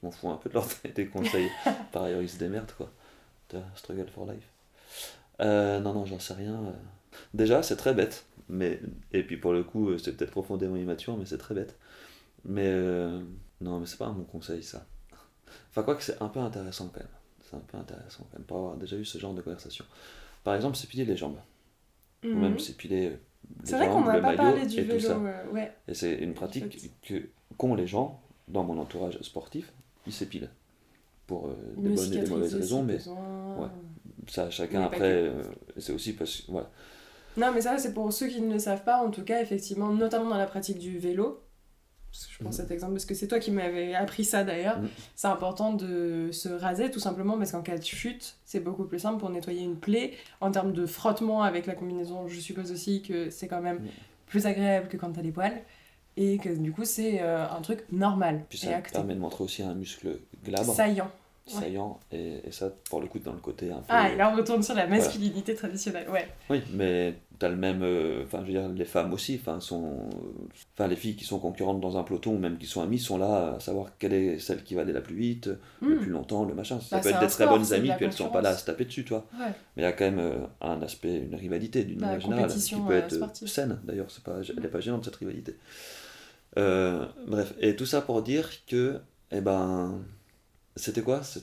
Je m'en fous un peu de leur des conseils. Par ailleurs, ils se démerdent, quoi. De struggle for life. Euh, non, non, j'en sais rien. euh. Déjà, c'est très bête. Mais, et puis pour le coup, euh, c'est peut-être profondément immature, mais c'est très bête. Mais euh, non, mais c'est pas un bon conseil, ça. Enfin, quoi que c'est un peu intéressant quand même. C'est un peu intéressant quand même, pour avoir déjà eu ce genre de conversation. Par exemple, s'épiler les jambes. Ou Mhm. même s'épiler euh, les C'est vrai qu'on jambes, n'a le pas maillot parlé du et tout ça. vélo. euh, ouais. Et c'est une pratique que qu'ont les gens dans mon entourage sportif, ils s'épilent. Pour euh, des bonnes et des mauvaises raisons, mais ouais. ça, chacun Mais après, euh, c'est aussi parce que. Voilà. Non, mais ça, c'est pour ceux qui ne le savent pas, en tout cas, effectivement, notamment dans la pratique du vélo. Je prends Mhm. cet exemple parce que c'est toi qui m'avais appris ça d'ailleurs. Mhm. C'est important de se raser tout simplement parce qu'en cas de chute, c'est beaucoup plus simple pour nettoyer une plaie. En termes de frottement avec la combinaison, je suppose aussi que c'est quand même Mhm. plus agréable que quand t'as les poils. Et que du coup, c'est euh, un truc normal Puis et ça acté. permet de montrer aussi un muscle glabre, Saillant. saillant, et, et ça, pour le coup, dans le côté un peu. Ah, et là on retourne sur la masculinité traditionnelle, ouais. Oui, mais t'as le même. euh, Enfin, je veux dire, les femmes aussi, enfin, sont. Enfin, les filles qui sont concurrentes dans un peloton ou même qui sont amies sont là à savoir quelle est celle qui va aller la plus vite, le Hmm. plus longtemps, le machin. Ça Bah, peut être des très sport, bonnes amies, puis elles sont pas là à se taper dessus. Ouais. Mais il y a quand même euh, un aspect, une rivalité d'une Bah, manière générale, qui peut être sportive. saine d'ailleurs, c'est pas, elle n'est pas gênante cette rivalité. Euh, bref, et tout ça pour dire que, eh ben, c'était quoi? Ça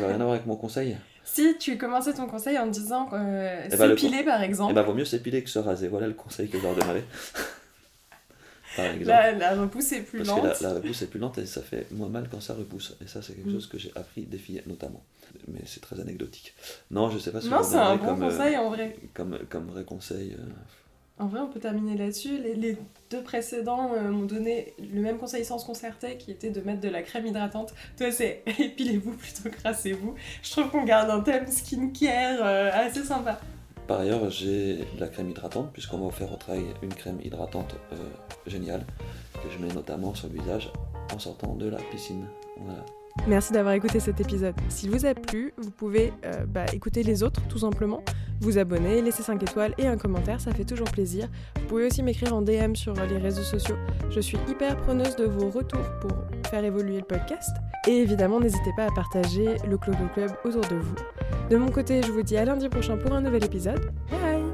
n'a rien à voir avec mon conseil? Si tu commençais ton conseil en disant euh, Eh ben, le s'épiler par Eh exemple, ben, vaut mieux s'épiler que se raser, voilà le conseil que je leur donnerais. Par exemple. la, la repousse est plus Parce lente. que la, la repousse est plus lente et ça fait moins mal quand ça repousse. Et ça, c'est quelque Mm. chose que j'ai appris des filles notamment. Mais c'est très anecdotique. Non, je sais pas que Non, c'est un bon comme, euh, conseil en vrai. comme, comme vrai conseil. En vrai, on peut terminer là-dessus. Les, les deux précédents euh, m'ont donné le même conseil sans se concerter, qui était de mettre de la crème hydratante. Toi, c'est épilez-vous plutôt que rassez-vous. Je trouve qu'on garde un thème skincare euh, assez sympa. Par ailleurs, j'ai de la crème hydratante, puisqu'on m'a offert au travail une crème hydratante euh, géniale, que je mets notamment sur le visage en sortant de la piscine. Voilà. Merci d'avoir écouté cet épisode. S'il vous a plu, vous pouvez euh, bah, écouter les autres tout simplement, vous abonner, laisser 5 étoiles et un commentaire, ça fait toujours plaisir. Vous pouvez aussi m'écrire en DM sur les réseaux sociaux. Je suis hyper preneuse de vos retours pour faire évoluer le podcast. Et évidemment, n'hésitez pas à partager le Clodo Club autour de vous. De mon côté, je vous dis à lundi prochain pour un nouvel épisode. Bye